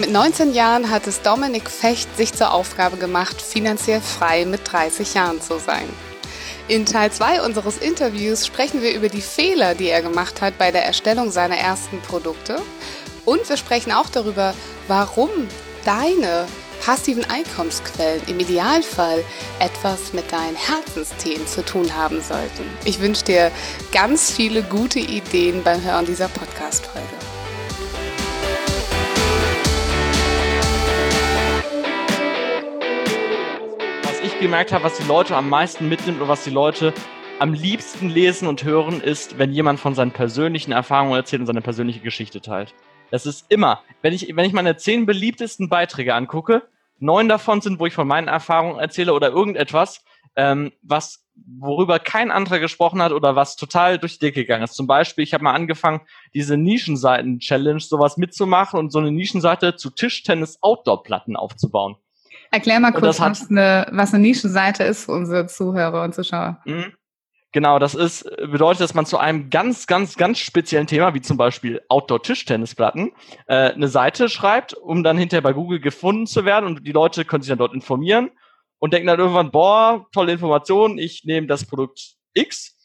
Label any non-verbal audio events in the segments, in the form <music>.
Mit 19 Jahren hat es Dominik Fecht sich zur Aufgabe gemacht, finanziell frei mit 30 Jahren zu sein. In Teil 2 unseres Interviews sprechen wir über die Fehler, die er gemacht hat bei der Erstellung seiner ersten Produkte. Und wir sprechen auch darüber, warum deine passiven Einkommensquellen im Idealfall etwas mit deinen Herzensthemen zu tun haben sollten. Ich wünsche dir ganz viele gute Ideen beim Hören dieser Podcast-Folge. Gemerkt habe, was die Leute am meisten mitnimmt oder was die Leute am liebsten lesen und hören, ist, wenn jemand von seinen persönlichen Erfahrungen erzählt und seine persönliche Geschichte teilt. Das ist immer, wenn ich, wenn ich meine zehn beliebtesten Beiträge angucke, neun davon sind, wo ich von meinen Erfahrungen erzähle oder irgendetwas, ähm, was worüber kein anderer gesprochen hat oder was total durch die Decke gegangen ist. Zum Beispiel, ich habe mal angefangen, diese Nischenseiten-Challenge sowas mitzumachen und so eine Nischenseite zu Tischtennis-Outdoor-Platten aufzubauen. Erklär mal kurz, was eine, was eine Nischenseite ist für unsere Zuhörer und Zuschauer. Mhm. Genau, das ist, bedeutet, dass man zu einem ganz, ganz, ganz speziellen Thema, wie zum Beispiel Outdoor-Tischtennisplatten, äh, eine Seite schreibt, um dann hinterher bei Google gefunden zu werden und die Leute können sich dann dort informieren und denken dann irgendwann, boah, tolle Information, ich nehme das Produkt X.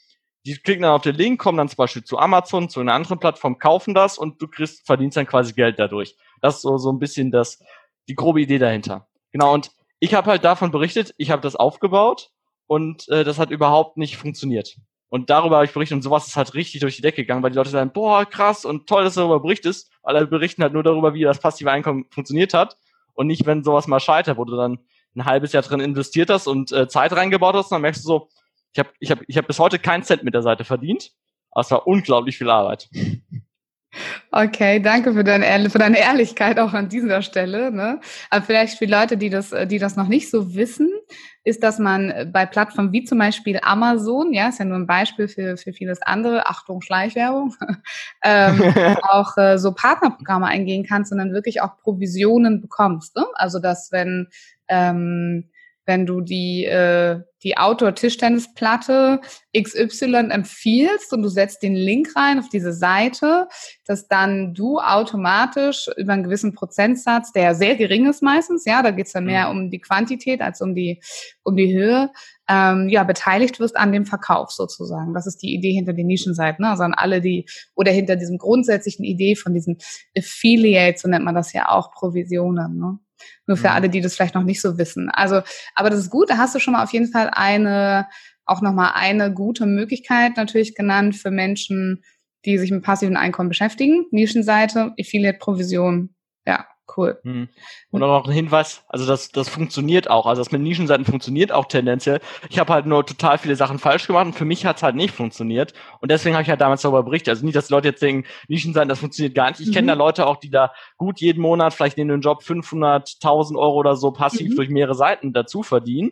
Die klicken dann auf den Link, kommen dann zum Beispiel zu Amazon, zu einer anderen Plattform, kaufen das und du kriegst, verdienst dann quasi Geld dadurch. Das ist so, so ein bisschen das, die grobe Idee dahinter. Genau, und ich habe halt davon berichtet, ich habe das aufgebaut und äh, das hat überhaupt nicht funktioniert. Und darüber habe ich berichtet und sowas ist halt richtig durch die Decke gegangen, weil die Leute sagen, boah, krass und toll, dass du darüber berichtest. Alle berichten halt nur darüber, wie das passive Einkommen funktioniert hat und nicht, wenn sowas mal scheitert, wo du dann ein halbes Jahr drin investiert hast und äh, Zeit reingebaut hast, dann merkst du so, ich habe ich hab, ich hab bis heute keinen Cent mit der Seite verdient, aber es war unglaublich viel Arbeit. Okay, danke für deine, für deine Ehrlichkeit auch an dieser Stelle. Ne? Aber vielleicht für Leute, die das, die das noch nicht so wissen, ist, dass man bei Plattformen wie zum Beispiel Amazon, ja, ist ja nur ein Beispiel für, für vieles andere, Achtung, Schleichwerbung, <laughs> ähm, <laughs> auch äh, so Partnerprogramme eingehen kannst und dann wirklich auch Provisionen bekommst. Ne? Also dass wenn ähm, wenn du die, äh, die Outdoor-Tischtennisplatte XY empfiehlst und du setzt den Link rein auf diese Seite, dass dann du automatisch über einen gewissen Prozentsatz, der sehr gering ist meistens, ja, da geht's dann mehr mhm. um die Quantität als um die, um die Höhe, ähm, ja, beteiligt wirst an dem Verkauf sozusagen. Das ist die Idee hinter den Nischenseiten, ne? also an alle, die, oder hinter diesem grundsätzlichen Idee von diesen Affiliates, so nennt man das ja auch, Provisionen. Ne? Nur für mhm. alle, die das vielleicht noch nicht so wissen. Also, aber das ist gut, da hast du schon mal auf jeden Fall eine, auch nochmal eine gute Möglichkeit natürlich genannt für Menschen, die sich mit passiven Einkommen beschäftigen. Nischenseite, Affiliate-Provision, ja, Cool. Hm. Und auch noch ein Hinweis, also das, das funktioniert auch. Also das mit Nischenseiten funktioniert auch tendenziell. Ich habe halt nur total viele Sachen falsch gemacht und für mich hat es halt nicht funktioniert. Und deswegen habe ich halt damals darüber berichtet. Also nicht, dass die Leute jetzt denken, Nischenseiten, das funktioniert gar nicht. Ich mhm. kenne da Leute auch, die da gut jeden Monat vielleicht in den Job 500.000 Euro oder so passiv mhm. durch mehrere Seiten dazu verdienen.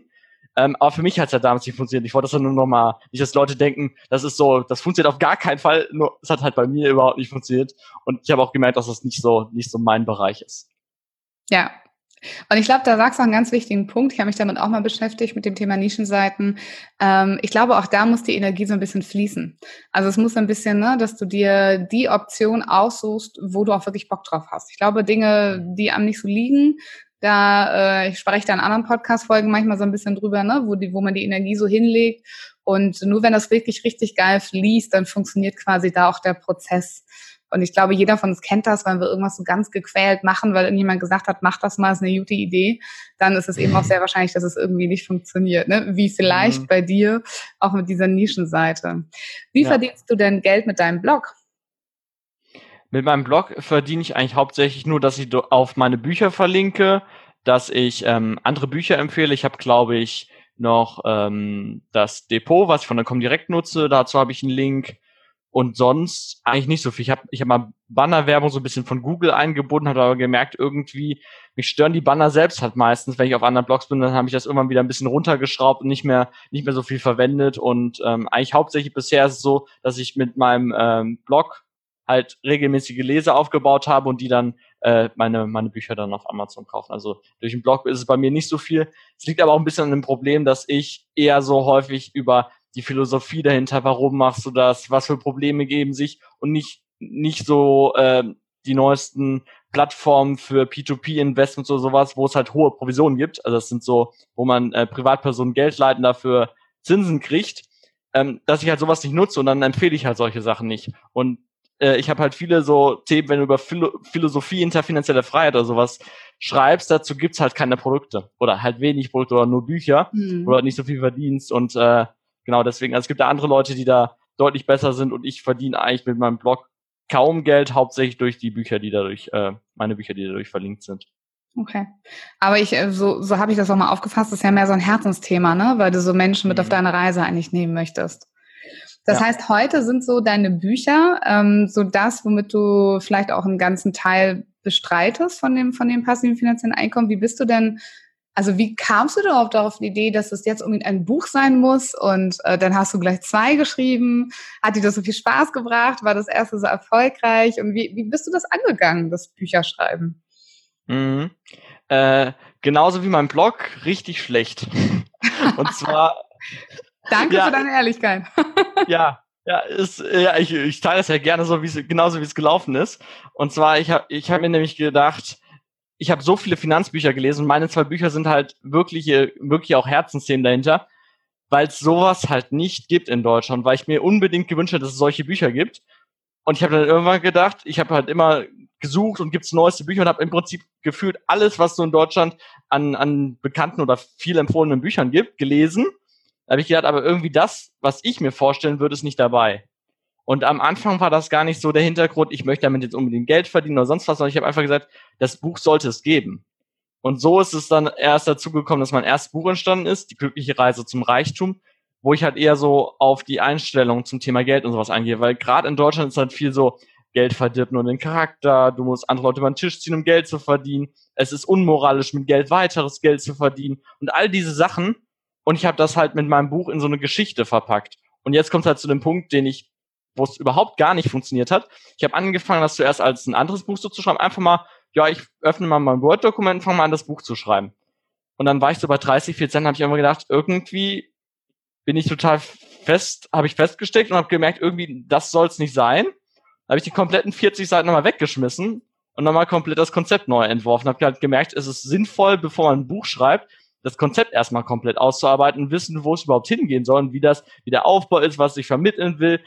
Ähm, aber für mich hat es ja damals nicht funktioniert. Ich wollte das dann nur nochmal, nicht, dass Leute denken, das ist so, das funktioniert auf gar keinen Fall. Nur, es hat halt bei mir überhaupt nicht funktioniert. Und ich habe auch gemerkt, dass das nicht so, nicht so mein Bereich ist. Ja. Und ich glaube, da sagst du einen ganz wichtigen Punkt. Ich habe mich damit auch mal beschäftigt mit dem Thema Nischenseiten. Ähm, ich glaube, auch da muss die Energie so ein bisschen fließen. Also es muss ein bisschen, ne, dass du dir die Option aussuchst, wo du auch wirklich Bock drauf hast. Ich glaube, Dinge, die einem nicht so liegen, da, äh, ich spreche da in anderen Podcast-Folgen manchmal so ein bisschen drüber, ne, wo, die, wo man die Energie so hinlegt. Und nur wenn das wirklich richtig geil fließt, dann funktioniert quasi da auch der Prozess. Und ich glaube, jeder von uns kennt das, wenn wir irgendwas so ganz gequält machen, weil irgendjemand gesagt hat, mach das mal, ist eine gute Idee, dann ist es eben auch sehr wahrscheinlich, dass es irgendwie nicht funktioniert. Ne? Wie vielleicht mhm. bei dir auch mit dieser Nischenseite. Wie ja. verdienst du denn Geld mit deinem Blog? Mit meinem Blog verdiene ich eigentlich hauptsächlich nur, dass ich auf meine Bücher verlinke, dass ich ähm, andere Bücher empfehle. Ich habe, glaube ich, noch ähm, das Depot, was ich von der Comdirect nutze. Dazu habe ich einen Link. Und sonst eigentlich nicht so viel. Ich habe ich hab mal Bannerwerbung so ein bisschen von Google eingebunden, habe aber gemerkt, irgendwie, mich stören die Banner selbst halt meistens. Wenn ich auf anderen Blogs bin, dann habe ich das irgendwann wieder ein bisschen runtergeschraubt und nicht mehr, nicht mehr so viel verwendet. Und ähm, eigentlich hauptsächlich bisher ist es so, dass ich mit meinem ähm, Blog halt regelmäßige Leser aufgebaut habe und die dann äh, meine, meine Bücher dann auf Amazon kaufen. Also durch den Blog ist es bei mir nicht so viel. Es liegt aber auch ein bisschen an dem Problem, dass ich eher so häufig über die Philosophie dahinter, warum machst du das, was für Probleme geben sich und nicht, nicht so äh, die neuesten Plattformen für P2P-Investments oder sowas, wo es halt hohe Provisionen gibt. Also das sind so, wo man äh, Privatpersonen Geld leiten dafür Zinsen kriegt, ähm, dass ich halt sowas nicht nutze und dann empfehle ich halt solche Sachen nicht. Und äh, ich habe halt viele so Themen, wenn du über Philo Philosophie hinter finanzielle Freiheit oder sowas schreibst, dazu gibt's halt keine Produkte oder halt wenig Produkte oder nur Bücher mhm. oder nicht so viel verdienst und äh, genau deswegen, also es gibt da andere Leute, die da deutlich besser sind und ich verdiene eigentlich mit meinem Blog kaum Geld, hauptsächlich durch die Bücher, die dadurch, äh, meine Bücher, die dadurch verlinkt sind. Okay. Aber ich, äh, so, so habe ich das auch mal aufgefasst, das ist ja mehr so ein Herzensthema, ne? Weil du so Menschen mit mhm. auf deine Reise eigentlich nehmen möchtest. Das ja. heißt, heute sind so deine Bücher ähm, so das, womit du vielleicht auch einen ganzen Teil bestreitest von dem, von dem passiven finanziellen Einkommen. Wie bist du denn also wie kamst du überhaupt darauf die Idee, dass es jetzt unbedingt ein Buch sein muss und äh, dann hast du gleich zwei geschrieben? Hat dir das so viel Spaß gebracht? War das erste so erfolgreich? Und wie, wie bist du das angegangen, das Bücherschreiben? Mhm. Äh, genauso wie mein Blog, richtig schlecht. <laughs> und zwar. Danke ja, für deine Ehrlichkeit. <laughs> ja, ja, ist, ja, ich, ich teile das ja gerne so, wie es genauso wie es gelaufen ist. Und zwar, ich habe ich hab mir nämlich gedacht, ich habe so viele Finanzbücher gelesen meine zwei Bücher sind halt wirklich, wirklich auch Herzensthemen dahinter, weil es sowas halt nicht gibt in Deutschland, weil ich mir unbedingt gewünscht hätte, dass es solche Bücher gibt. Und ich habe dann irgendwann gedacht, ich habe halt immer gesucht und gibt's neueste Bücher und habe im Prinzip gefühlt alles, was so in Deutschland an, an bekannten oder viel empfohlenen Büchern gibt, gelesen. Da habe ich gedacht, aber irgendwie das, was ich mir vorstellen würde, ist nicht dabei. Und am Anfang war das gar nicht so der Hintergrund, ich möchte damit jetzt unbedingt Geld verdienen oder sonst was, sondern ich habe einfach gesagt, das Buch sollte es geben. Und so ist es dann erst dazu gekommen, dass mein erstes Buch entstanden ist, Die glückliche Reise zum Reichtum, wo ich halt eher so auf die Einstellung zum Thema Geld und sowas eingehe, weil gerade in Deutschland ist halt viel so, Geld verdirbt nur den Charakter, du musst andere Leute über den Tisch ziehen, um Geld zu verdienen, es ist unmoralisch, mit Geld weiteres Geld zu verdienen und all diese Sachen. Und ich habe das halt mit meinem Buch in so eine Geschichte verpackt. Und jetzt kommt halt zu dem Punkt, den ich wo es überhaupt gar nicht funktioniert hat. Ich habe angefangen, das zuerst als ein anderes Buch so zu schreiben. Einfach mal, ja, ich öffne mal mein Word-Dokument und fange mal an, das Buch zu schreiben. Und dann war ich so bei 30, 14, habe ich immer gedacht, irgendwie bin ich total fest, habe ich festgesteckt und habe gemerkt, irgendwie, das soll es nicht sein. Da habe ich die kompletten 40 Seiten nochmal weggeschmissen und nochmal komplett das Konzept neu entworfen. Habe halt gemerkt, es ist sinnvoll, bevor man ein Buch schreibt, das Konzept erstmal komplett auszuarbeiten, wissen, wo es überhaupt hingehen soll und wie das, wie der Aufbau ist, was ich vermitteln will,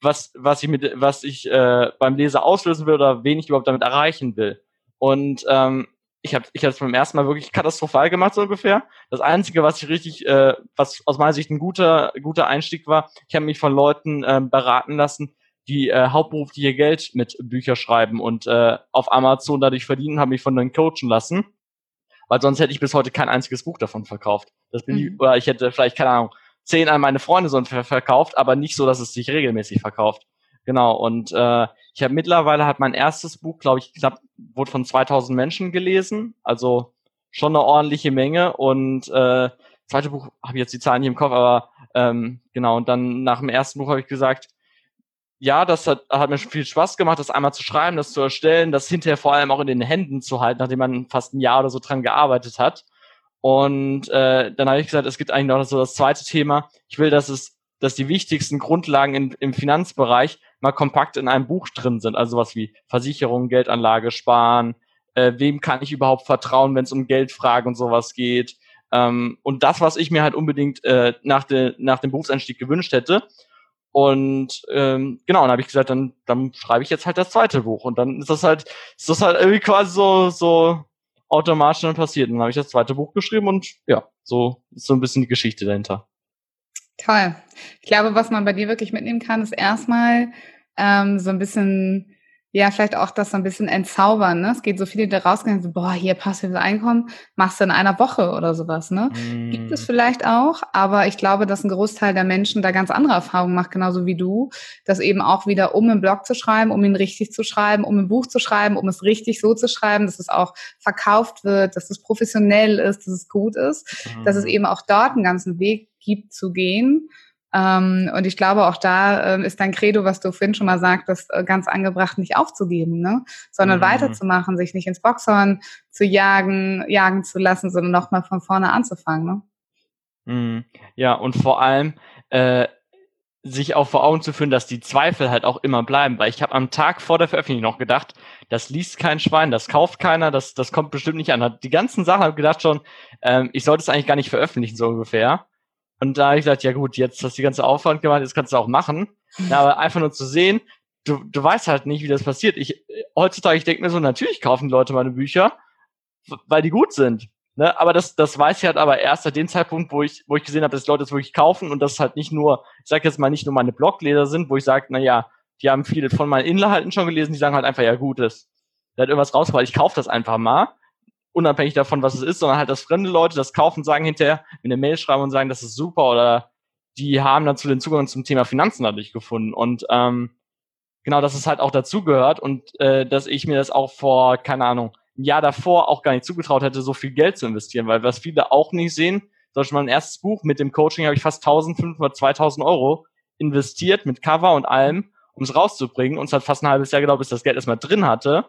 was, was ich mit, was ich äh, beim Leser auslösen will oder wen ich überhaupt damit erreichen will. Und ähm, ich habe ich es beim ersten Mal wirklich katastrophal gemacht, so ungefähr. Das Einzige, was ich richtig, äh, was aus meiner Sicht ein guter, guter Einstieg war, ich habe mich von Leuten äh, beraten lassen, die äh, hauptberuflich ihr Geld mit Bücher schreiben und äh, auf Amazon dadurch verdienen, habe mich von denen coachen lassen. Weil sonst hätte ich bis heute kein einziges Buch davon verkauft. Das bin mhm. ich, oder ich hätte vielleicht, keine Ahnung, zehn an meine Freunde so verkauft, aber nicht so, dass es sich regelmäßig verkauft. Genau, und äh, ich habe mittlerweile hat mein erstes Buch, glaube ich, knapp, wurde von 2000 Menschen gelesen, also schon eine ordentliche Menge und äh, zweite Buch habe ich jetzt die Zahlen nicht im Kopf, aber ähm, genau, und dann nach dem ersten Buch habe ich gesagt, ja, das hat, hat mir viel Spaß gemacht, das einmal zu schreiben, das zu erstellen, das hinterher vor allem auch in den Händen zu halten, nachdem man fast ein Jahr oder so dran gearbeitet hat. Und äh, dann habe ich gesagt, es gibt eigentlich noch so das zweite Thema. Ich will, dass es, dass die wichtigsten Grundlagen in, im Finanzbereich mal kompakt in einem Buch drin sind. Also was wie Versicherung, Geldanlage, Sparen, äh, wem kann ich überhaupt vertrauen, wenn es um Geldfragen und sowas geht. Ähm, und das, was ich mir halt unbedingt äh, nach, de, nach dem Berufseinstieg gewünscht hätte. Und ähm, genau, dann habe ich gesagt, dann, dann schreibe ich jetzt halt das zweite Buch. Und dann ist das halt, ist das halt irgendwie quasi so, so automatisch dann passiert. Und dann habe ich das zweite Buch geschrieben und ja, so ist so ein bisschen die Geschichte dahinter. Toll. Ich glaube, was man bei dir wirklich mitnehmen kann, ist erstmal ähm, so ein bisschen ja, vielleicht auch das so ein bisschen entzaubern. Ne? Es geht so viele, die da rausgehen, so, boah, hier passives Einkommen, machst du in einer Woche oder sowas. Ne? Mm. Gibt es vielleicht auch, aber ich glaube, dass ein Großteil der Menschen da ganz andere Erfahrungen macht, genauso wie du, dass eben auch wieder, um einen Blog zu schreiben, um ihn richtig zu schreiben, um ein Buch zu schreiben, um es richtig so zu schreiben, dass es auch verkauft wird, dass es professionell ist, dass es gut ist, mm. dass es eben auch dort einen ganzen Weg gibt zu gehen. Ähm, und ich glaube, auch da ähm, ist dein Credo, was du vorhin schon mal sagtest, äh, ganz angebracht, nicht aufzugeben, ne? sondern mhm. weiterzumachen, sich nicht ins Boxhorn zu jagen, jagen zu lassen, sondern nochmal von vorne anzufangen. Ne? Mhm. Ja, und vor allem äh, sich auch vor Augen zu führen, dass die Zweifel halt auch immer bleiben, weil ich habe am Tag vor der Veröffentlichung noch gedacht, das liest kein Schwein, das kauft keiner, das, das kommt bestimmt nicht an. Die ganzen Sachen habe gedacht schon, ähm, ich sollte es eigentlich gar nicht veröffentlichen, so ungefähr. Und da habe ich gesagt, ja gut, jetzt hast du die ganze Aufwand gemacht, jetzt kannst du auch machen. Ja, aber einfach nur zu sehen, du, du weißt halt nicht, wie das passiert. Ich, heutzutage, ich denke mir so, natürlich kaufen Leute meine Bücher, weil die gut sind. Ne? Aber das, das weiß ich halt aber erst seit dem Zeitpunkt, wo ich, wo ich gesehen habe, dass Leute es wirklich kaufen und das halt nicht nur, ich sag jetzt mal, nicht nur meine Blogleser sind, wo ich sage, na ja, die haben viele von meinen Inhalten schon gelesen, die sagen halt einfach, ja gut, das, da hat irgendwas rausgebracht, ich kaufe das einfach mal unabhängig davon, was es ist, sondern halt, dass fremde Leute das kaufen, sagen hinterher, in eine Mail schreiben und sagen, das ist super oder die haben dazu den Zugang zum Thema Finanzen dadurch gefunden. Und ähm, genau, dass es halt auch dazugehört und äh, dass ich mir das auch vor, keine Ahnung, ein Jahr davor auch gar nicht zugetraut hätte, so viel Geld zu investieren, weil was viele auch nicht sehen, zum Beispiel mein erstes Buch mit dem Coaching habe ich fast 1500, 2000 Euro investiert mit Cover und allem, um es rauszubringen. Und es hat fast ein halbes Jahr gedauert, bis das Geld erstmal drin hatte.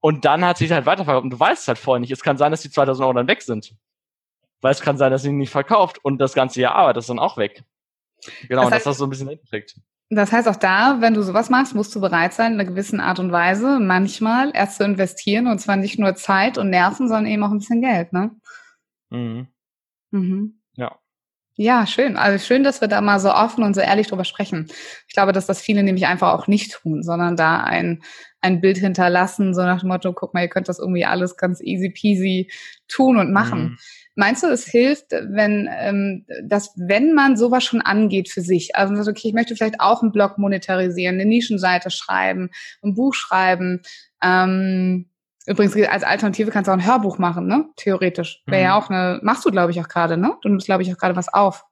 Und dann hat sich halt weiterverkauft. Und du weißt es halt vorher nicht. Es kann sein, dass die 2000 Euro dann weg sind. Weil es kann sein, dass sie nicht verkauft und das ganze Jahr Arbeit ist dann auch weg. Genau, das heißt, dass das so ein bisschen hinsteckt. Das heißt auch da, wenn du sowas machst, musst du bereit sein, in einer gewissen Art und Weise manchmal erst zu investieren und zwar nicht nur Zeit und Nerven, sondern eben auch ein bisschen Geld, ne? Mhm. Mhm. Ja. Ja, schön. Also schön, dass wir da mal so offen und so ehrlich drüber sprechen. Ich glaube, dass das viele nämlich einfach auch nicht tun, sondern da ein ein Bild hinterlassen, so nach dem Motto, guck mal, ihr könnt das irgendwie alles ganz easy peasy tun und machen. Mhm. Meinst du, es hilft, wenn ähm, dass wenn man sowas schon angeht für sich, also okay, ich möchte vielleicht auch einen Blog monetarisieren, eine Nischenseite schreiben, ein Buch schreiben. Ähm, übrigens als Alternative kannst du auch ein Hörbuch machen, ne? Theoretisch wäre mhm. ja auch eine. Machst du, glaube ich, auch gerade, ne? Du nimmst, glaube ich, auch gerade was auf.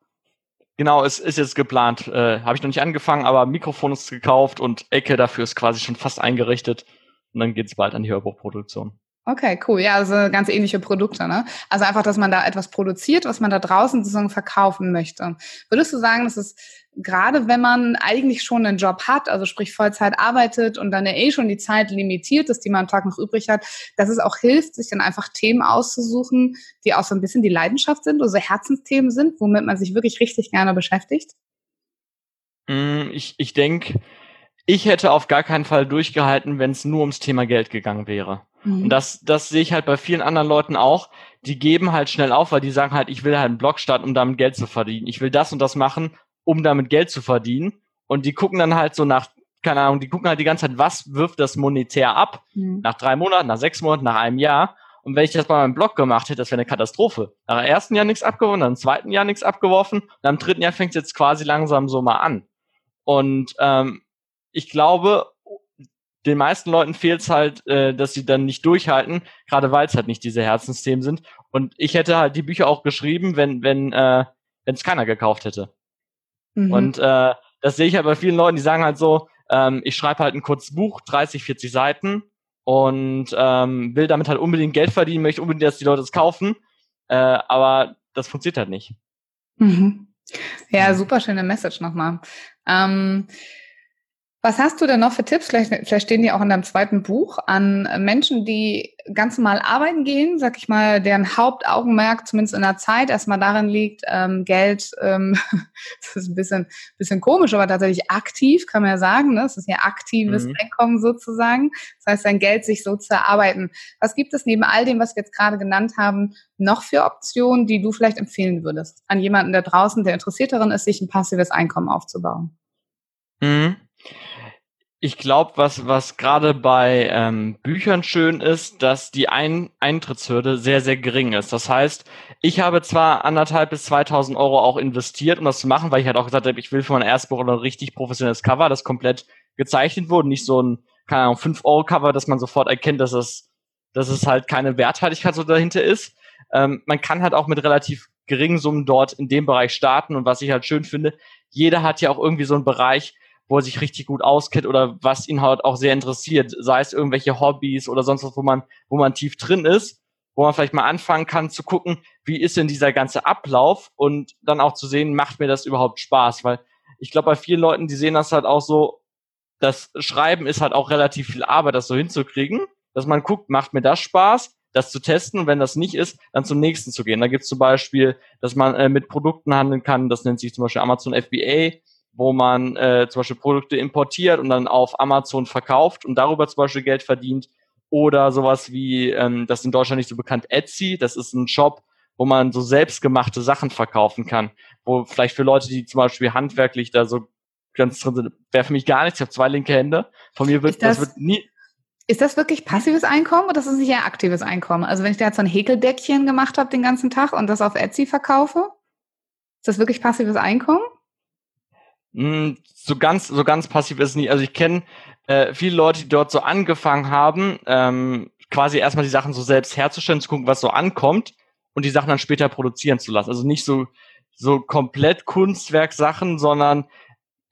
Genau, es ist jetzt geplant. Äh, Habe ich noch nicht angefangen, aber Mikrofon ist gekauft und Ecke dafür ist quasi schon fast eingerichtet. Und dann geht es bald an die Hörbuchproduktion. Okay, cool. Ja, also ganz ähnliche Produkte, ne? Also einfach, dass man da etwas produziert, was man da draußen sozusagen verkaufen möchte. Würdest du sagen, dass es gerade wenn man eigentlich schon einen Job hat, also sprich Vollzeit arbeitet und dann ja eh schon die Zeit limitiert ist, die man am Tag noch übrig hat, dass es auch hilft, sich dann einfach Themen auszusuchen, die auch so ein bisschen die Leidenschaft sind oder so Herzensthemen sind, womit man sich wirklich richtig gerne beschäftigt? Mm, ich, ich denke, ich hätte auf gar keinen Fall durchgehalten, wenn es nur ums Thema Geld gegangen wäre. Mhm. Und das, das sehe ich halt bei vielen anderen Leuten auch. Die geben halt schnell auf, weil die sagen halt, ich will halt einen Blog starten, um damit Geld zu verdienen. Ich will das und das machen, um damit Geld zu verdienen. Und die gucken dann halt so nach, keine Ahnung, die gucken halt die ganze Zeit, was wirft das monetär ab? Mhm. Nach drei Monaten, nach sechs Monaten, nach einem Jahr. Und wenn ich das bei meinem Blog gemacht hätte, das wäre eine Katastrophe. Nach dem ersten Jahr nichts abgeworfen, dann im zweiten Jahr nichts abgeworfen, und am dritten Jahr fängt es jetzt quasi langsam so mal an. Und ähm, ich glaube, den meisten Leuten fehlt es halt, äh, dass sie dann nicht durchhalten, gerade weil es halt nicht diese Herzensthemen sind. Und ich hätte halt die Bücher auch geschrieben, wenn wenn äh, wenn es keiner gekauft hätte. Mhm. Und äh, das sehe ich halt bei vielen Leuten, die sagen halt so, ähm, ich schreibe halt ein kurzes Buch, 30, 40 Seiten und ähm, will damit halt unbedingt Geld verdienen, möchte unbedingt, dass die Leute es kaufen, äh, aber das funktioniert halt nicht. Mhm. Ja, super schöne Message nochmal. Ähm, was hast du denn noch für Tipps? Vielleicht, vielleicht stehen die auch in deinem zweiten Buch an Menschen, die ganz normal arbeiten gehen, sag ich mal, deren Hauptaugenmerk zumindest in der Zeit erstmal darin liegt, ähm, Geld, ähm, <laughs> das ist ein bisschen, bisschen komisch, aber tatsächlich aktiv, kann man ja sagen, ne? Das ist ja aktives mhm. Einkommen sozusagen. Das heißt, sein Geld sich so zu erarbeiten. Was gibt es neben all dem, was wir jetzt gerade genannt haben, noch für Optionen, die du vielleicht empfehlen würdest an jemanden da draußen, der interessiert darin ist, sich ein passives Einkommen aufzubauen? Mhm ich glaube, was, was gerade bei ähm, Büchern schön ist, dass die Ein Eintrittshürde sehr, sehr gering ist. Das heißt, ich habe zwar anderthalb bis 2000 Euro auch investiert, um das zu machen, weil ich halt auch gesagt habe, ich will für mein erstes Buch ein richtig professionelles Cover, das komplett gezeichnet wurde, nicht so ein keine Ahnung, 5-Euro-Cover, dass man sofort erkennt, dass es, dass es halt keine Werthaltigkeit so dahinter ist. Ähm, man kann halt auch mit relativ geringen Summen dort in dem Bereich starten. Und was ich halt schön finde, jeder hat ja auch irgendwie so einen Bereich, wo er sich richtig gut auskennt oder was ihn halt auch sehr interessiert, sei es irgendwelche Hobbys oder sonst was, wo man, wo man tief drin ist, wo man vielleicht mal anfangen kann zu gucken, wie ist denn dieser ganze Ablauf und dann auch zu sehen, macht mir das überhaupt Spaß, weil ich glaube, bei vielen Leuten, die sehen das halt auch so, das Schreiben ist halt auch relativ viel Arbeit, das so hinzukriegen, dass man guckt, macht mir das Spaß, das zu testen und wenn das nicht ist, dann zum nächsten zu gehen. Da gibt es zum Beispiel, dass man äh, mit Produkten handeln kann, das nennt sich zum Beispiel Amazon FBA, wo man äh, zum Beispiel Produkte importiert und dann auf Amazon verkauft und darüber zum Beispiel Geld verdient. Oder sowas wie, ähm, das ist in Deutschland nicht so bekannt, Etsy, das ist ein Shop, wo man so selbstgemachte Sachen verkaufen kann. Wo vielleicht für Leute, die zum Beispiel handwerklich da so ganz drin sind, wäre für mich gar nichts. Ich habe zwei linke Hände. Von mir wird das, das wird nie. Ist das wirklich passives Einkommen oder ist das nicht eher aktives Einkommen? Also wenn ich da jetzt so ein Häkeldeckchen gemacht habe den ganzen Tag und das auf Etsy verkaufe, ist das wirklich passives Einkommen? Hm, so ganz, so ganz passiv ist es nicht. Also ich kenne äh, viele Leute, die dort so angefangen haben, ähm, quasi erstmal die Sachen so selbst herzustellen, zu gucken, was so ankommt und die Sachen dann später produzieren zu lassen. Also nicht so, so komplett Kunstwerksachen, sondern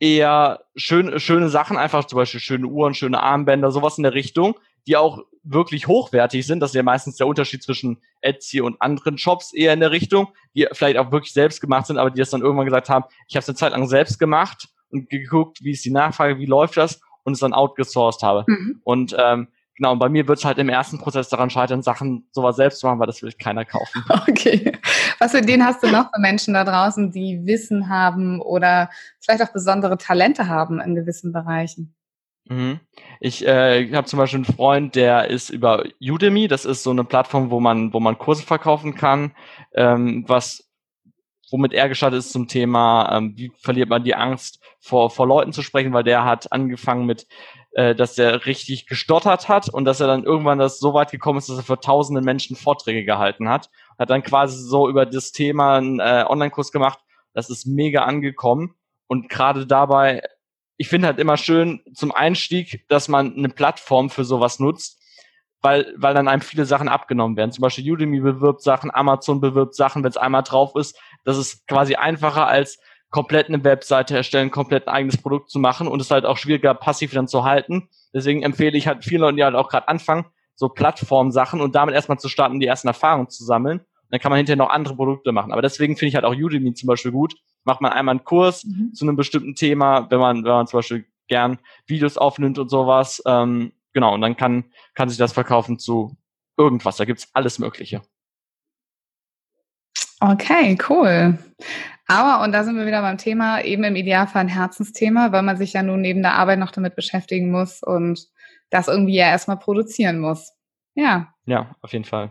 eher schön, schöne Sachen, einfach zum Beispiel schöne Uhren, schöne Armbänder, sowas in der Richtung, die auch wirklich hochwertig sind. Das ist ja meistens der Unterschied zwischen Etsy und anderen Shops eher in der Richtung, die vielleicht auch wirklich selbst gemacht sind, aber die das dann irgendwann gesagt haben, ich habe es eine Zeit lang selbst gemacht und geguckt, wie ist die Nachfrage, wie läuft das und es dann outgesourced habe. Mhm. Und ähm, genau, und bei mir wird es halt im ersten Prozess daran scheitern, Sachen sowas selbst zu machen, weil das will keiner kaufen. <laughs> Okay. Was für den hast du noch für Menschen da draußen, die Wissen haben oder vielleicht auch besondere Talente haben in gewissen Bereichen? Mhm. Ich äh, habe zum Beispiel einen Freund, der ist über Udemy, das ist so eine Plattform, wo man, wo man Kurse verkaufen kann, ähm, was womit er gestartet ist zum Thema, ähm, wie verliert man die Angst vor, vor Leuten zu sprechen, weil der hat angefangen mit, äh, dass er richtig gestottert hat und dass er dann irgendwann das so weit gekommen ist, dass er für tausende Menschen Vorträge gehalten hat. Hat dann quasi so über das Thema einen äh, Online-Kurs gemacht. Das ist mega angekommen. Und gerade dabei ich finde halt immer schön zum Einstieg, dass man eine Plattform für sowas nutzt, weil, weil dann einem viele Sachen abgenommen werden. Zum Beispiel Udemy bewirbt Sachen, Amazon bewirbt Sachen, wenn es einmal drauf ist. Das ist quasi einfacher als komplett eine Webseite erstellen, komplett ein eigenes Produkt zu machen und es halt auch schwieriger, passiv dann zu halten. Deswegen empfehle ich halt vielen Leuten, die halt auch gerade anfangen, so Plattformsachen und damit erstmal zu starten, die ersten Erfahrungen zu sammeln. dann kann man hinterher noch andere Produkte machen. Aber deswegen finde ich halt auch Udemy zum Beispiel gut, macht man einmal einen Kurs mhm. zu einem bestimmten Thema, wenn man, wenn man zum Beispiel gern Videos aufnimmt und sowas. Ähm, genau, und dann kann, kann sich das verkaufen zu irgendwas. Da gibt's alles Mögliche. Okay, cool. Aber, und da sind wir wieder beim Thema, eben im Idealfall ein Herzensthema, weil man sich ja nun neben der Arbeit noch damit beschäftigen muss und das irgendwie ja erstmal produzieren muss. Ja. Ja, auf jeden Fall.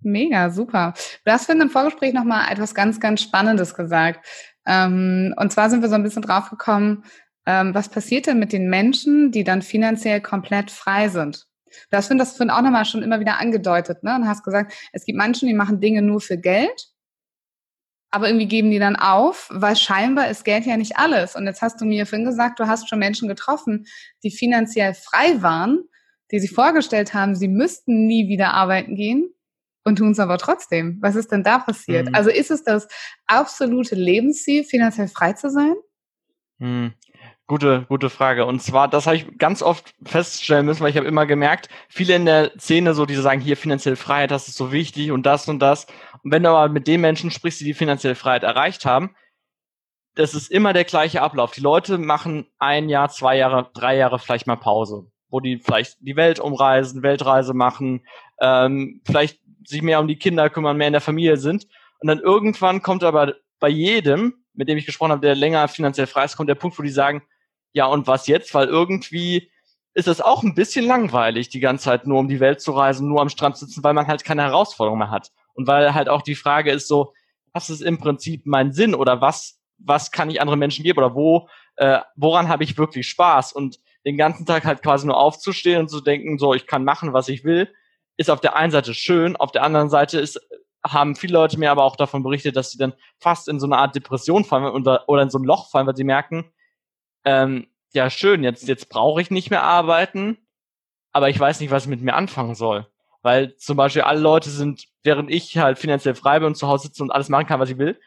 Mega, super. Du hast für im Vorgespräch nochmal etwas ganz, ganz Spannendes gesagt. Ähm, und zwar sind wir so ein bisschen drauf gekommen, ähm, was passiert denn mit den Menschen, die dann finanziell komplett frei sind? Du hast das vorhin auch nochmal schon immer wieder angedeutet, ne? Und hast gesagt, es gibt Menschen, die machen Dinge nur für Geld, aber irgendwie geben die dann auf, weil scheinbar ist Geld ja nicht alles. Und jetzt hast du mir vorhin gesagt, du hast schon Menschen getroffen, die finanziell frei waren, die sich vorgestellt haben, sie müssten nie wieder arbeiten gehen und tun es aber trotzdem. Was ist denn da passiert? Mhm. Also ist es das absolute Lebensziel, finanziell frei zu sein? Mhm. Gute, gute Frage. Und zwar, das habe ich ganz oft feststellen müssen, weil ich habe immer gemerkt, viele in der Szene so, die sagen, hier finanzielle Freiheit, das ist so wichtig und das und das. Und wenn du aber mit den Menschen sprichst, die die finanzielle Freiheit erreicht haben, das ist immer der gleiche Ablauf. Die Leute machen ein Jahr, zwei Jahre, drei Jahre vielleicht mal Pause, wo die vielleicht die Welt umreisen, Weltreise machen, ähm, vielleicht sich mehr um die Kinder kümmern, mehr in der Familie sind. Und dann irgendwann kommt aber bei jedem, mit dem ich gesprochen habe, der länger finanziell frei ist, kommt der Punkt, wo die sagen, ja, und was jetzt? Weil irgendwie ist es auch ein bisschen langweilig, die ganze Zeit nur um die Welt zu reisen, nur am Strand sitzen, weil man halt keine Herausforderung mehr hat. Und weil halt auch die Frage ist so, was ist im Prinzip mein Sinn oder was, was kann ich anderen Menschen geben oder wo, äh, woran habe ich wirklich Spaß? Und den ganzen Tag halt quasi nur aufzustehen und zu denken, so, ich kann machen, was ich will, ist auf der einen Seite schön, auf der anderen Seite ist, haben viele Leute mir aber auch davon berichtet, dass sie dann fast in so eine Art Depression fallen oder, oder in so ein Loch fallen, weil sie merken, ähm, ja schön, jetzt, jetzt brauche ich nicht mehr arbeiten, aber ich weiß nicht, was ich mit mir anfangen soll. Weil zum Beispiel alle Leute sind, während ich halt finanziell frei bin und zu Hause sitze und alles machen kann, was ich will,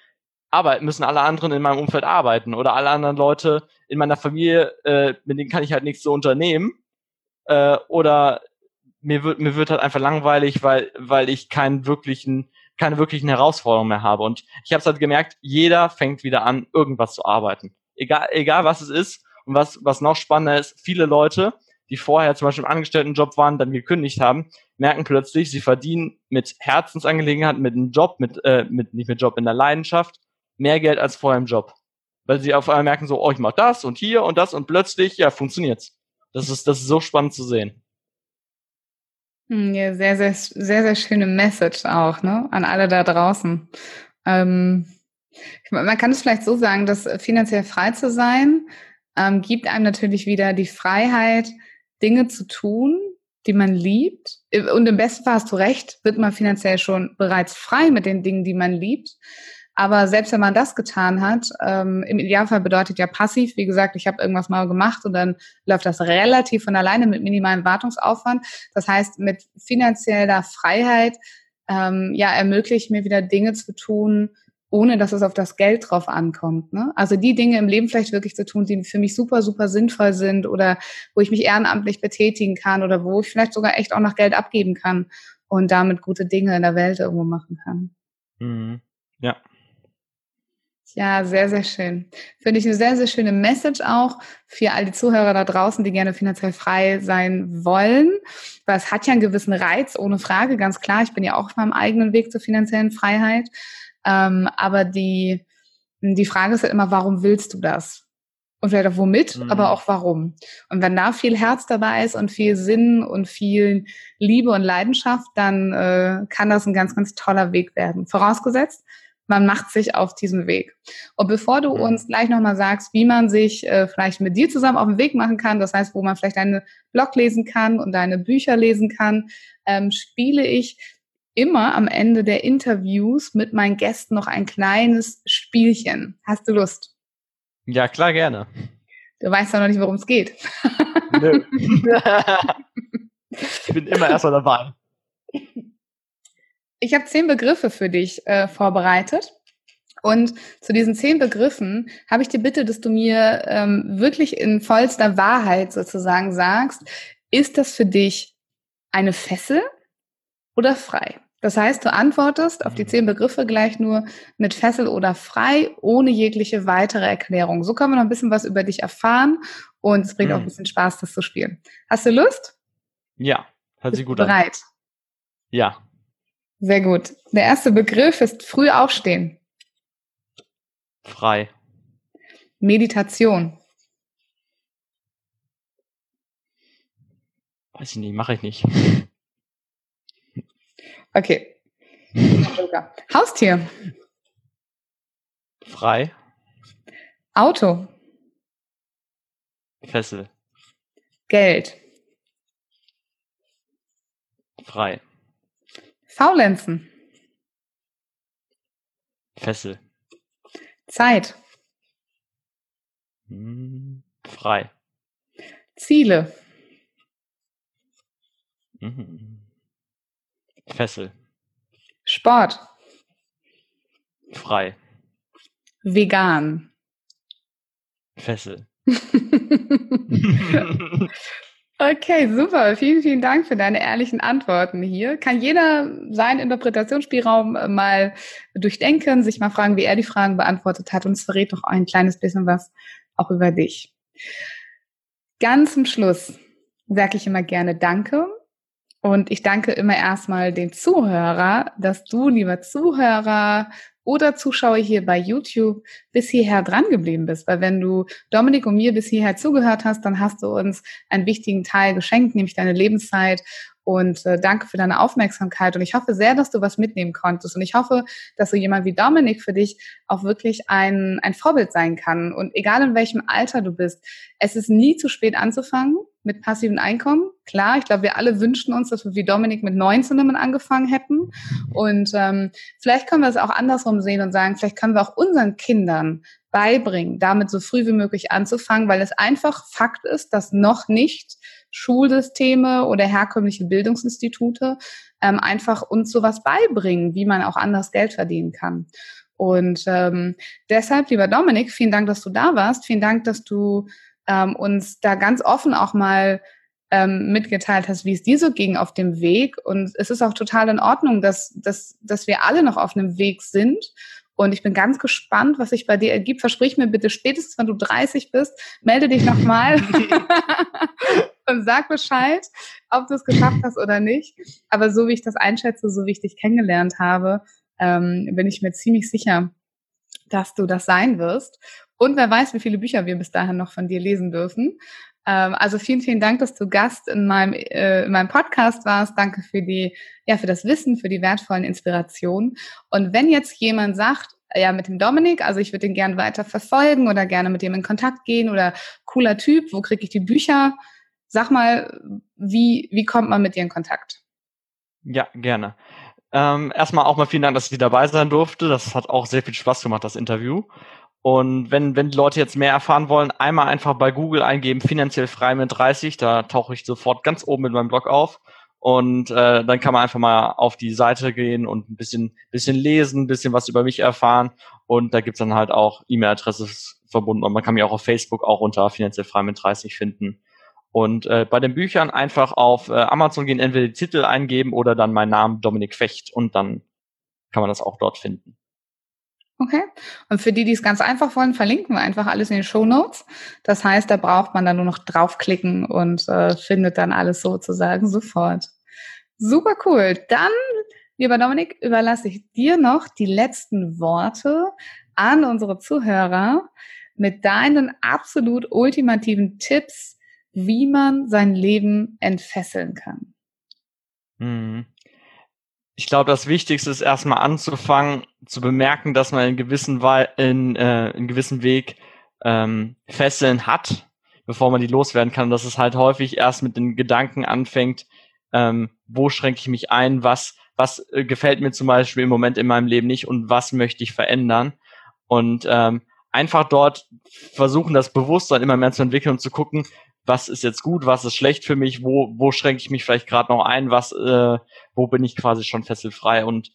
aber müssen alle anderen in meinem Umfeld arbeiten oder alle anderen Leute in meiner Familie, äh, mit denen kann ich halt nichts so unternehmen. Äh, oder mir wird, mir wird halt einfach langweilig, weil, weil ich keinen wirklichen, keine wirklichen Herausforderungen mehr habe. Und ich habe es halt gemerkt, jeder fängt wieder an, irgendwas zu arbeiten. Egal, egal was es ist. Und was, was noch spannender ist, viele Leute, die vorher zum Beispiel im Angestelltenjob waren, dann gekündigt haben, merken plötzlich, sie verdienen mit Herzensangelegenheiten, mit einem Job, mit, äh, mit, nicht mit Job, in der Leidenschaft, mehr Geld als vorher im Job. Weil sie auf einmal merken so, oh, ich mach das und hier und das und plötzlich, ja, funktioniert's. Das ist, das ist so spannend zu sehen. Hm, ja, sehr, sehr, sehr, sehr schöne Message auch, ne, an alle da draußen. Ähm, man kann es vielleicht so sagen, dass finanziell frei zu sein, ähm, gibt einem natürlich wieder die Freiheit, Dinge zu tun, die man liebt. Und im besten Fall hast du recht, wird man finanziell schon bereits frei mit den Dingen, die man liebt. Aber selbst wenn man das getan hat, ähm, im Idealfall bedeutet ja passiv, wie gesagt, ich habe irgendwas mal gemacht und dann läuft das relativ von alleine mit minimalem Wartungsaufwand. Das heißt, mit finanzieller Freiheit ähm, ja ermöglicht mir wieder Dinge zu tun, ohne dass es auf das Geld drauf ankommt. Ne? Also die Dinge im Leben vielleicht wirklich zu tun, die für mich super, super sinnvoll sind oder wo ich mich ehrenamtlich betätigen kann oder wo ich vielleicht sogar echt auch noch Geld abgeben kann und damit gute Dinge in der Welt irgendwo machen kann. Mhm. Ja, ja, sehr, sehr schön. Finde ich eine sehr, sehr schöne Message auch für all die Zuhörer da draußen, die gerne finanziell frei sein wollen. Weil es hat ja einen gewissen Reiz, ohne Frage, ganz klar. Ich bin ja auch auf meinem eigenen Weg zur finanziellen Freiheit. Ähm, aber die, die Frage ist ja immer, warum willst du das? Und vielleicht auch womit, mhm. aber auch warum. Und wenn da viel Herz dabei ist und viel Sinn und viel Liebe und Leidenschaft, dann äh, kann das ein ganz, ganz toller Weg werden. Vorausgesetzt, man macht sich auf diesen Weg. Und bevor du mhm. uns gleich nochmal sagst, wie man sich äh, vielleicht mit dir zusammen auf den Weg machen kann, das heißt, wo man vielleicht deine Blog lesen kann und deine Bücher lesen kann, ähm, spiele ich immer am Ende der Interviews mit meinen Gästen noch ein kleines Spielchen. Hast du Lust? Ja, klar, gerne. Du weißt ja noch nicht, worum es geht. Nö. <laughs> ich bin immer erstmal dabei. <laughs> Ich habe zehn Begriffe für dich äh, vorbereitet. Und zu diesen zehn Begriffen habe ich die Bitte, dass du mir ähm, wirklich in vollster Wahrheit sozusagen sagst, ist das für dich eine Fessel oder frei? Das heißt, du antwortest auf die mhm. zehn Begriffe gleich nur mit Fessel oder frei, ohne jegliche weitere Erklärung. So können wir noch ein bisschen was über dich erfahren und es bringt mhm. auch ein bisschen Spaß, das zu spielen. Hast du Lust? Ja, hört sich gut bereit? an. Bereit? Ja. Sehr gut. Der erste Begriff ist früh aufstehen. Frei. Meditation. Weiß ich nicht, mache ich nicht. Okay. Haustier. Frei. Auto. Fessel. Geld. Frei. Faulenzen. Fessel. Zeit. Hm, frei. Ziele. Mhm. Fessel. Sport. Frei. Vegan. Fessel. <laughs> Okay, super. Vielen, vielen Dank für deine ehrlichen Antworten hier. Kann jeder seinen Interpretationsspielraum äh, mal durchdenken, sich mal fragen, wie er die Fragen beantwortet hat und es verrät doch ein kleines bisschen was auch über dich. Ganz zum Schluss sage ich immer gerne Danke. Und ich danke immer erstmal den Zuhörer, dass du, lieber Zuhörer, oder Zuschauer hier bei YouTube bis hierher dran geblieben bist. Weil wenn du Dominik und mir bis hierher zugehört hast, dann hast du uns einen wichtigen Teil geschenkt, nämlich deine Lebenszeit. Und äh, danke für deine Aufmerksamkeit. Und ich hoffe sehr, dass du was mitnehmen konntest. Und ich hoffe, dass so jemand wie Dominik für dich auch wirklich ein, ein Vorbild sein kann. Und egal in welchem Alter du bist, es ist nie zu spät anzufangen mit passivem Einkommen. Klar, ich glaube, wir alle wünschen uns, dass wir wie Dominik mit 19 damit angefangen hätten. Und ähm, vielleicht können wir es auch andersrum sehen und sagen, vielleicht können wir auch unseren Kindern beibringen, damit so früh wie möglich anzufangen, weil es einfach Fakt ist, dass noch nicht Schulsysteme oder herkömmliche Bildungsinstitute ähm, einfach uns sowas beibringen, wie man auch anders Geld verdienen kann. Und ähm, deshalb, lieber Dominik, vielen Dank, dass du da warst. Vielen Dank, dass du ähm, uns da ganz offen auch mal ähm, mitgeteilt hast, wie es dir so ging auf dem Weg. Und es ist auch total in Ordnung, dass, dass, dass wir alle noch auf einem Weg sind. Und ich bin ganz gespannt, was sich bei dir ergibt. Versprich mir bitte spätestens, wenn du 30 bist, melde dich nochmal <laughs> und sag Bescheid, ob du es geschafft hast oder nicht. Aber so wie ich das einschätze, so wie ich dich kennengelernt habe, ähm, bin ich mir ziemlich sicher, dass du das sein wirst. Und wer weiß, wie viele Bücher wir bis dahin noch von dir lesen dürfen. Ähm, also vielen, vielen Dank, dass du Gast in meinem, äh, in meinem Podcast warst. Danke für die, ja, für das Wissen, für die wertvollen Inspirationen. Und wenn jetzt jemand sagt, ja, mit dem Dominik, also ich würde den gerne weiter verfolgen oder gerne mit dem in Kontakt gehen oder cooler Typ, wo kriege ich die Bücher? Sag mal, wie, wie kommt man mit dir in Kontakt? Ja, gerne. Ähm, erstmal auch mal vielen Dank, dass ich dabei sein durfte. Das hat auch sehr viel Spaß gemacht, das Interview. Und wenn, wenn die Leute jetzt mehr erfahren wollen, einmal einfach bei Google eingeben, finanziell frei mit 30, da tauche ich sofort ganz oben mit meinem Blog auf. Und äh, dann kann man einfach mal auf die Seite gehen und ein bisschen, bisschen lesen, ein bisschen was über mich erfahren. Und da gibt's dann halt auch E-Mail-Adresse verbunden. Und man kann mich auch auf Facebook auch unter finanziell frei mit 30 finden. Und äh, bei den Büchern einfach auf äh, Amazon gehen, entweder die Titel eingeben oder dann mein Name Dominik Fecht und dann kann man das auch dort finden. Okay. Und für die, die es ganz einfach wollen, verlinken wir einfach alles in den Show Notes. Das heißt, da braucht man dann nur noch draufklicken und äh, findet dann alles sozusagen <laughs> sofort. Super cool. Dann, lieber Dominik, überlasse ich dir noch die letzten Worte an unsere Zuhörer mit deinen absolut ultimativen Tipps, wie man sein Leben entfesseln kann. Mhm ich glaube, das Wichtigste ist erstmal anzufangen, zu bemerken, dass man in gewissen, Wahl, in, äh, in gewissen Weg ähm, Fesseln hat, bevor man die loswerden kann. Und dass es halt häufig erst mit den Gedanken anfängt, ähm, wo schränke ich mich ein, was, was äh, gefällt mir zum Beispiel im Moment in meinem Leben nicht und was möchte ich verändern. Und ähm, einfach dort versuchen, das Bewusstsein immer mehr zu entwickeln und zu gucken, was ist jetzt gut, was ist schlecht für mich, wo, wo schränke ich mich vielleicht gerade noch ein, was, äh, wo bin ich quasi schon fesselfrei und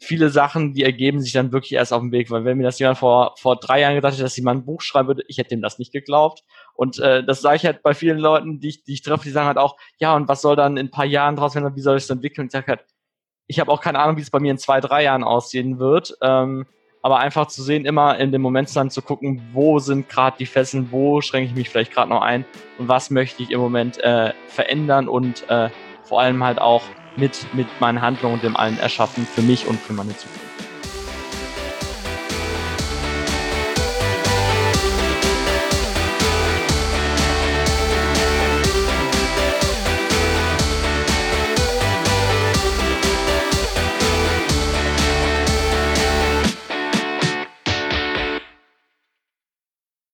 viele Sachen, die ergeben sich dann wirklich erst auf dem Weg, weil wenn mir das jemand vor, vor drei Jahren gesagt hätte, dass jemand ein Buch schreiben würde, ich hätte ihm das nicht geglaubt. Und äh, das sage ich halt bei vielen Leuten, die ich, die ich treffe, die sagen halt auch, ja, und was soll dann in ein paar Jahren draus werden, wie soll ich es entwickeln? Und ich sage halt, ich habe auch keine Ahnung, wie es bei mir in zwei, drei Jahren aussehen wird. Ähm, aber einfach zu sehen, immer in dem Moment dann zu gucken, wo sind gerade die Fesseln, wo schränke ich mich vielleicht gerade noch ein und was möchte ich im Moment äh, verändern und äh, vor allem halt auch mit, mit meinen Handlungen und dem allen erschaffen für mich und für meine Zukunft.